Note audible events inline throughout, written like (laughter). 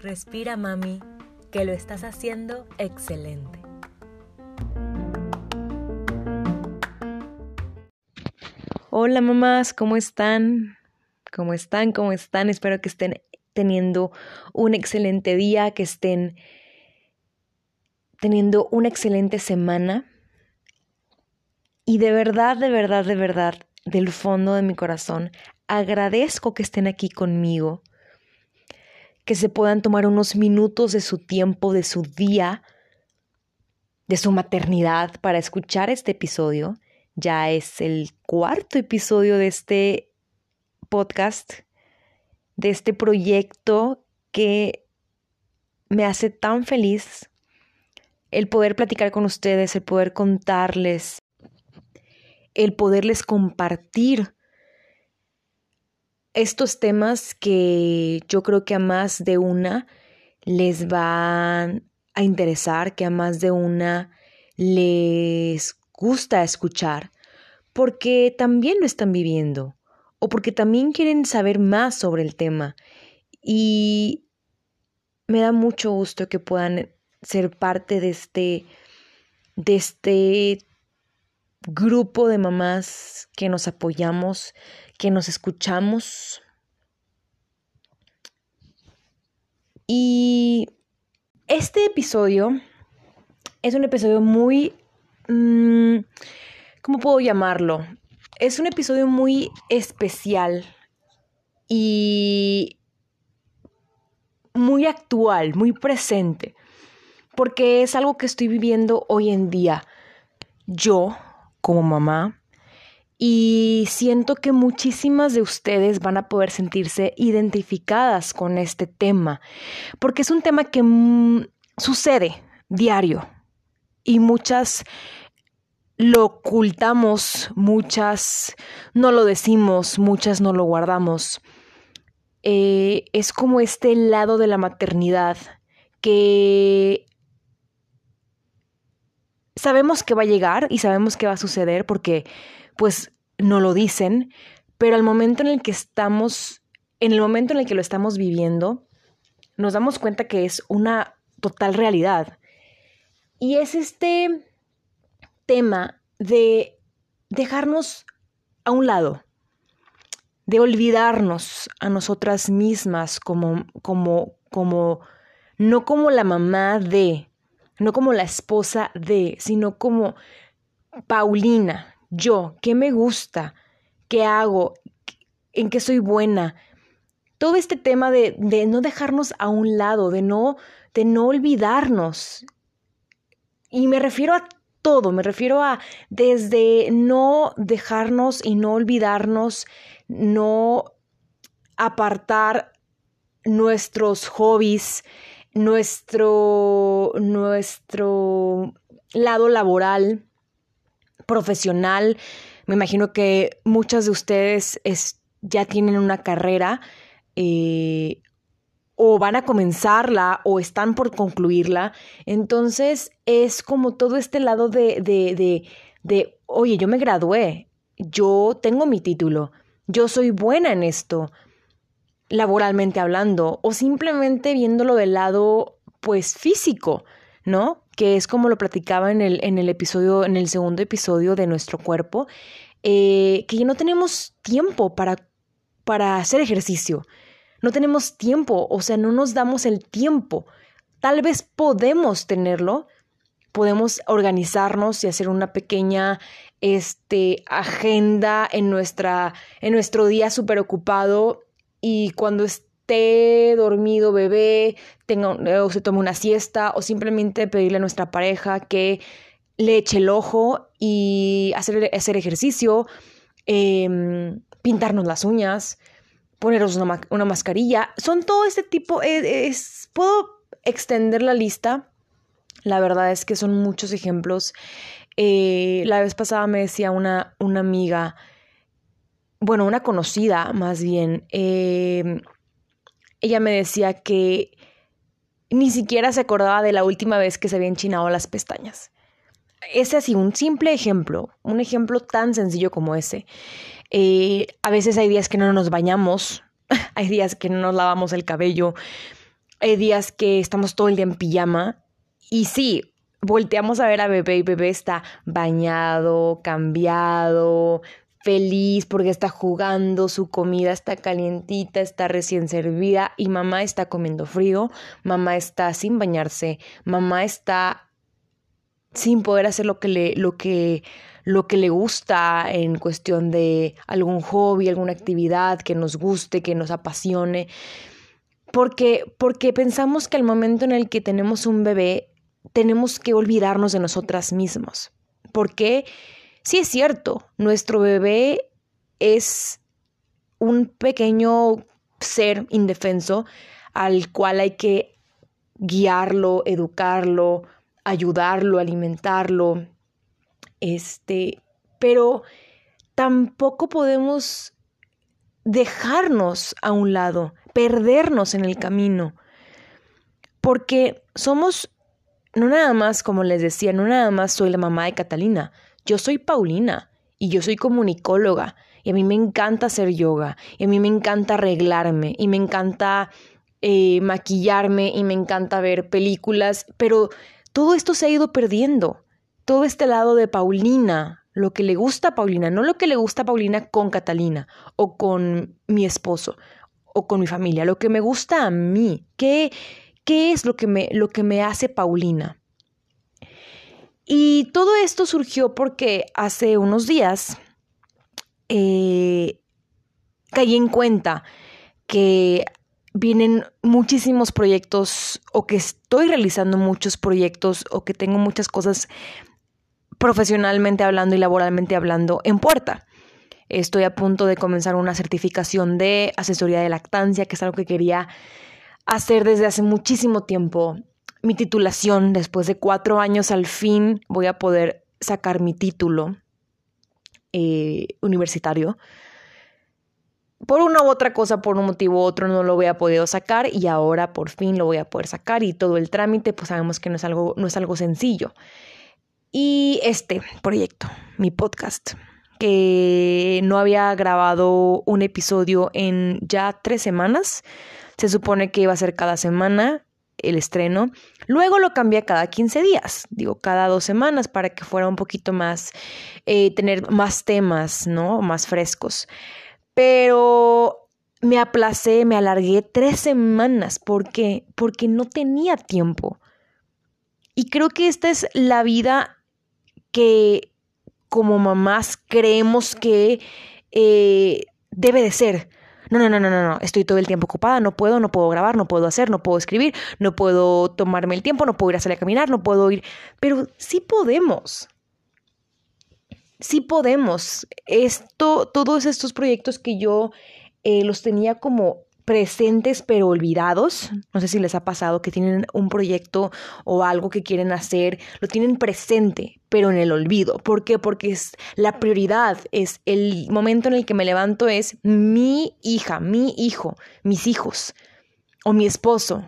Respira, mami, que lo estás haciendo excelente. Hola mamás, ¿cómo están? ¿Cómo están? ¿Cómo están? Espero que estén teniendo un excelente día, que estén teniendo una excelente semana. Y de verdad, de verdad, de verdad, del fondo de mi corazón, agradezco que estén aquí conmigo que se puedan tomar unos minutos de su tiempo, de su día, de su maternidad para escuchar este episodio. Ya es el cuarto episodio de este podcast, de este proyecto que me hace tan feliz el poder platicar con ustedes, el poder contarles, el poderles compartir estos temas que yo creo que a más de una les van a interesar, que a más de una les gusta escuchar, porque también lo están viviendo o porque también quieren saber más sobre el tema. Y me da mucho gusto que puedan ser parte de este, de este grupo de mamás que nos apoyamos, que nos escuchamos. Y este episodio es un episodio muy... Mm, ¿Cómo puedo llamarlo? Es un episodio muy especial y muy actual, muy presente, porque es algo que estoy viviendo hoy en día. Yo, como mamá, y siento que muchísimas de ustedes van a poder sentirse identificadas con este tema, porque es un tema que mm, sucede diario y muchas lo ocultamos, muchas no lo decimos, muchas no lo guardamos. Eh, es como este lado de la maternidad que sabemos que va a llegar y sabemos que va a suceder porque pues no lo dicen, pero al momento en el que estamos, en el momento en el que lo estamos viviendo, nos damos cuenta que es una total realidad. Y es este tema de dejarnos a un lado, de olvidarnos a nosotras mismas como, como, como, no como la mamá de, no como la esposa de, sino como Paulina, yo, qué me gusta, qué hago, en qué soy buena. Todo este tema de, de no dejarnos a un lado, de no, de no olvidarnos. Y me refiero a todo, me refiero a desde no dejarnos y no olvidarnos, no apartar nuestros hobbies, nuestro, nuestro lado laboral, profesional. Me imagino que muchas de ustedes ya tienen una carrera eh, o van a comenzarla o están por concluirla. Entonces es como todo este lado de, de, de, oye, yo me gradué, yo tengo mi título, yo soy buena en esto, laboralmente hablando, o simplemente viéndolo del lado, pues, físico, ¿no? que es como lo platicaba en el, en el episodio, en el segundo episodio de nuestro cuerpo, eh, que no tenemos tiempo para, para hacer ejercicio. No tenemos tiempo, o sea, no nos damos el tiempo. Tal vez podemos tenerlo, podemos organizarnos y hacer una pequeña este, agenda en, nuestra, en nuestro día súper ocupado y cuando esté dormido bebé, tenga, o se tome una siesta, o simplemente pedirle a nuestra pareja que le eche el ojo y hacer, hacer ejercicio, em, pintarnos las uñas, ponernos una, mascarilla. Son todo este tipo, eh, es, puedo extender la lista. La verdad es que son muchos ejemplos. Eh, la vez pasada me decía una, una amiga, bueno, una conocida más bien, eh, ella me decía que ni siquiera se acordaba de la última vez que se había enchinado las pestañas. ese así, un simple ejemplo, un ejemplo tan sencillo como ese. Eh, a veces hay días que no nos bañamos, (laughs) hay días que no nos lavamos el cabello, hay días que estamos todo el día en pijama y sí, volteamos a ver a bebé y bebé está bañado, cambiado, feliz porque está jugando, su comida está calientita, está recién servida y mamá está comiendo frío, mamá está sin bañarse, mamá está sin poder hacer lo que le, lo que, lo que le gusta en cuestión de algún hobby, alguna actividad que nos guste, que nos apasione. Porque, porque pensamos que al momento en el que tenemos un bebé, tenemos que olvidarnos de nosotras mismas. Porque sí es cierto, nuestro bebé es un pequeño ser indefenso al cual hay que guiarlo, educarlo, ayudarlo, alimentarlo, este, pero tampoco podemos dejarnos a un lado, perdernos en el camino, porque somos, no nada más, como les decía, no nada más soy la mamá de Catalina, yo soy Paulina y yo soy comunicóloga y a mí me encanta hacer yoga y a mí me encanta arreglarme y me encanta eh, maquillarme y me encanta ver películas, pero todo esto se ha ido perdiendo. Todo este lado de Paulina, lo que le gusta a Paulina, no lo que le gusta a Paulina con Catalina o con mi esposo o con mi familia, lo que me gusta a mí, qué, qué es lo que, me, lo que me hace Paulina. Y todo esto surgió porque hace unos días eh, caí en cuenta que vienen muchísimos proyectos o que estoy realizando muchos proyectos o que tengo muchas cosas profesionalmente hablando y laboralmente hablando en puerta. Estoy a punto de comenzar una certificación de asesoría de lactancia, que es algo que quería hacer desde hace muchísimo tiempo. Mi titulación, después de cuatro años, al fin voy a poder sacar mi título eh, universitario. Por una u otra cosa, por un motivo u otro, no lo había podido sacar y ahora por fin lo voy a poder sacar y todo el trámite, pues sabemos que no es algo, no es algo sencillo. Y este proyecto, mi podcast, que no había grabado un episodio en ya tres semanas, se supone que iba a ser cada semana el estreno. Luego lo cambié cada 15 días, digo, cada dos semanas para que fuera un poquito más, eh, tener más temas, ¿no? Más frescos. Pero me aplacé, me alargué tres semanas. ¿Por qué? Porque no tenía tiempo. Y creo que esta es la vida que como mamás creemos que eh, debe de ser. No, no, no, no, no, estoy todo el tiempo ocupada, no puedo, no puedo grabar, no puedo hacer, no puedo escribir, no puedo tomarme el tiempo, no puedo ir a salir a caminar, no puedo ir, pero sí podemos. Sí podemos. Esto, todos estos proyectos que yo eh, los tenía como presentes pero olvidados. No sé si les ha pasado que tienen un proyecto o algo que quieren hacer, lo tienen presente pero en el olvido. ¿Por qué? Porque es la prioridad, es el momento en el que me levanto es mi hija, mi hijo, mis hijos o mi esposo.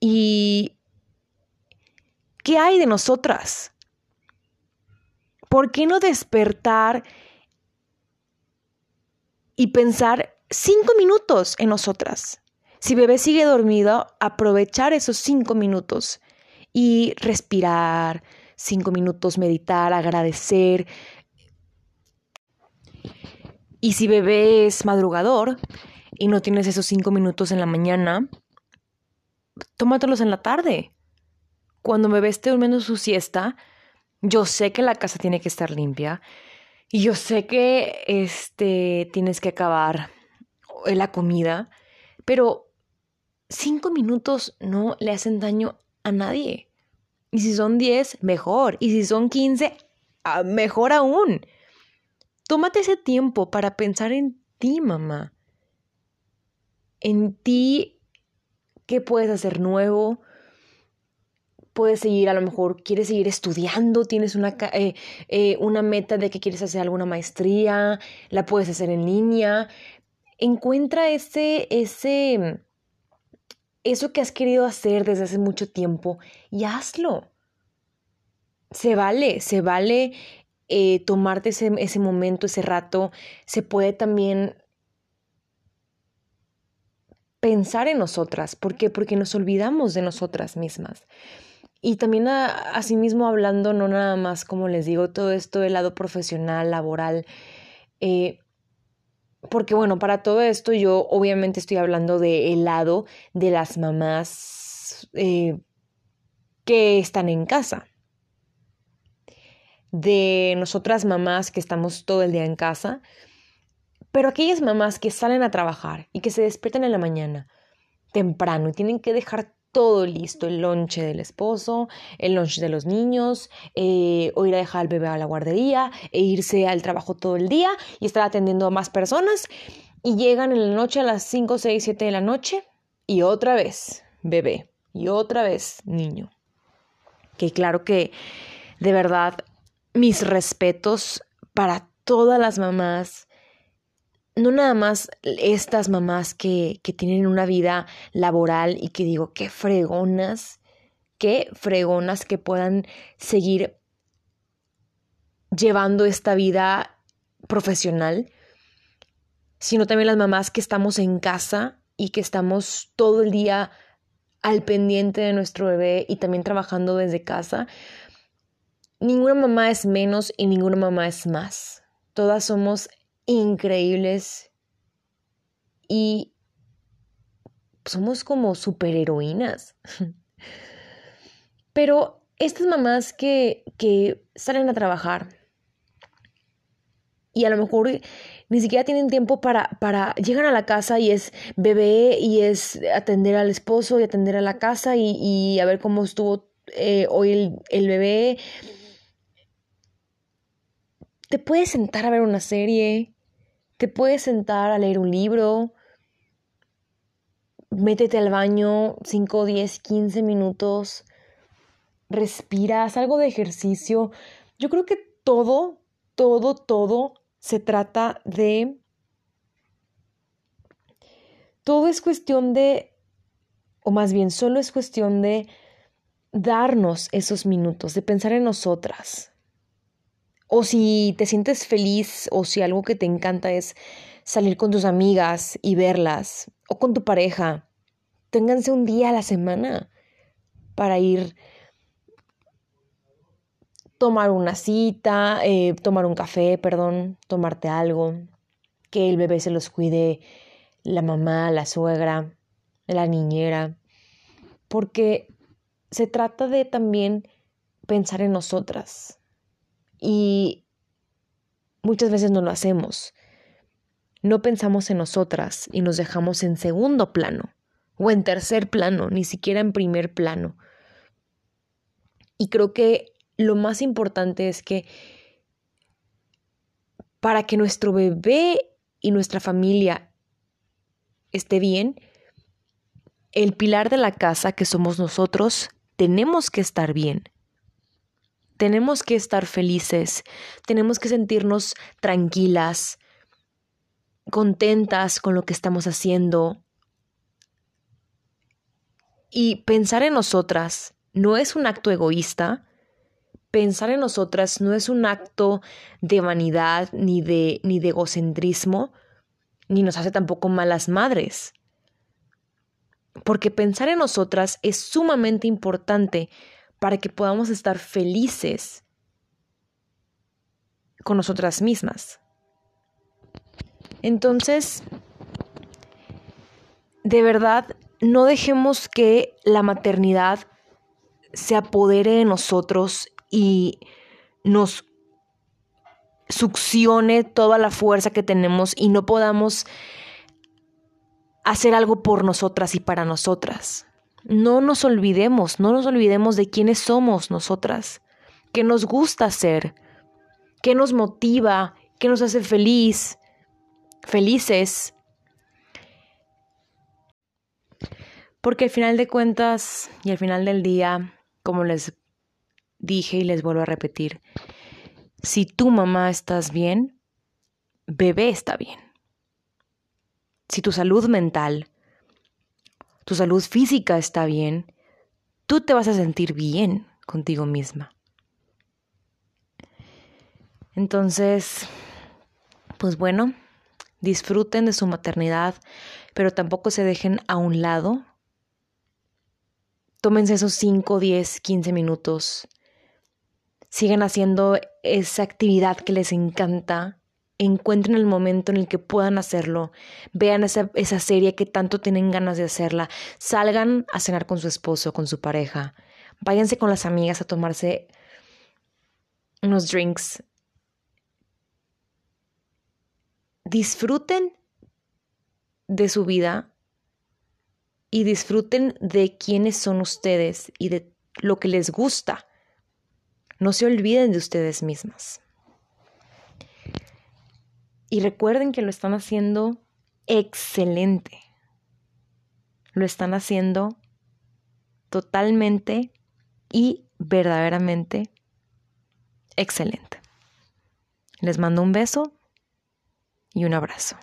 ¿Y qué hay de nosotras? ¿por qué no despertar y pensar cinco minutos en nosotras? Si bebé sigue dormido, aprovechar esos cinco minutos y respirar, cinco minutos meditar, agradecer. Y si bebé es madrugador y no tienes esos cinco minutos en la mañana, tómatelos en la tarde. Cuando bebé esté durmiendo su siesta, yo sé que la casa tiene que estar limpia y yo sé que este tienes que acabar la comida, pero cinco minutos no le hacen daño a nadie. Y si son diez, mejor. Y si son quince, ah, mejor aún. Tómate ese tiempo para pensar en ti, mamá. En ti, qué puedes hacer nuevo, puedes seguir, a lo mejor quieres seguir estudiando, tienes una, eh, eh, una meta de que quieres hacer alguna maestría, la puedes hacer en línea. Encuentra ese, ese, eso que has querido hacer desde hace mucho tiempo y hazlo. se vale, se vale eh, tomarte ese, ese momento, ese rato, se puede también pensar en nosotras. ¿Por qué? Porque nos olvidamos de nosotras mismas. Y también asimismo hablando, no nada más, como les digo, todo esto del lado profesional, laboral, eh, porque bueno, para todo esto yo obviamente estoy hablando del lado de las mamás eh, que están en casa, de nosotras mamás que estamos todo el día en casa, pero aquellas mamás que salen a trabajar y que se despiertan en la mañana temprano y tienen que dejar todo listo, el lonche del esposo, el lonche de los niños, eh, o ir a dejar al bebé a la guardería, e irse al trabajo todo el día y estar atendiendo a más personas, y llegan en la noche a las 5, 6, 7 de la noche, y otra vez bebé, y otra vez niño. Que claro que, de verdad, mis respetos para todas las mamás, no nada más estas mamás que, que tienen una vida laboral y que digo, qué fregonas, qué fregonas que puedan seguir llevando esta vida profesional, sino también las mamás que estamos en casa y que estamos todo el día al pendiente de nuestro bebé y también trabajando desde casa. Ninguna mamá es menos y ninguna mamá es más. Todas somos increíbles y somos como superheroínas. Pero estas mamás que, que salen a trabajar y a lo mejor ni siquiera tienen tiempo para, para, llegan a la casa y es bebé y es atender al esposo y atender a la casa y, a ver cómo estuvo eh, hoy el, el bebé. Te puedes sentar a ver una serie, te puedes sentar a leer un libro, métete al baño 5, 10, 15 minutos, respiras, algo de ejercicio. Yo creo que todo, todo, todo se trata de... Todo es cuestión de, o más bien solo es cuestión de darnos esos minutos, de pensar en nosotras, o si te sientes feliz o si algo que te encanta es salir con tus amigas y verlas o con tu pareja, ténganse un día a la semana para ir tomar una cita, eh, tomar un café, perdón, tomarte algo, que el bebé se los cuide la mamá, la suegra, la niñera, porque se trata de también pensar en nosotras, y muchas veces no lo hacemos. No pensamos en nosotras y nos dejamos en segundo plano o en tercer plano, ni siquiera en primer plano. Y creo que lo más importante es que para que nuestro bebé y nuestra familia esté bien, el pilar de la casa que somos nosotros, tenemos que estar bien. Tenemos que estar felices, tenemos que sentirnos tranquilas, contentas con lo que estamos haciendo. Y pensar en nosotras no es un acto egoísta. Pensar en nosotras no es un acto de vanidad ni de, ni de egocentrismo, ni nos hace tampoco malas madres. Porque pensar en nosotras es sumamente importante para que podamos estar felices con nosotras mismas. Entonces, de verdad, no dejemos que la maternidad se apodere de nosotros y nos succione toda la fuerza que tenemos y no podamos hacer algo por nosotras y para nosotras no nos olvidemos, no nos olvidemos de quiénes somos nosotras, qué nos gusta ser, qué nos motiva, qué nos hace feliz, felices. Porque al final de cuentas y al final del día, como les dije y les vuelvo a repetir, si tu mamá estás bien, bebé está bien. Si tu salud mental, tu salud física está bien, tú te vas a sentir bien contigo misma. Entonces, pues bueno, disfruten de su maternidad, pero tampoco se dejen a un lado. Tómense esos 5, 10, 15 minutos. Sigan haciendo esa actividad que les encanta. Encuentren el momento en el que puedan hacerlo. Vean esa, esa serie que tanto tienen ganas de hacerla. Salgan a cenar con su esposo, con su pareja. Váyanse con las amigas a tomarse unos drinks. Disfruten de su vida y disfruten de quiénes son ustedes y de lo que les gusta. No se olviden de ustedes mismas. Y recuerden que lo están haciendo excelente. Lo están haciendo totalmente y verdaderamente excelente. Les mando un beso y un abrazo.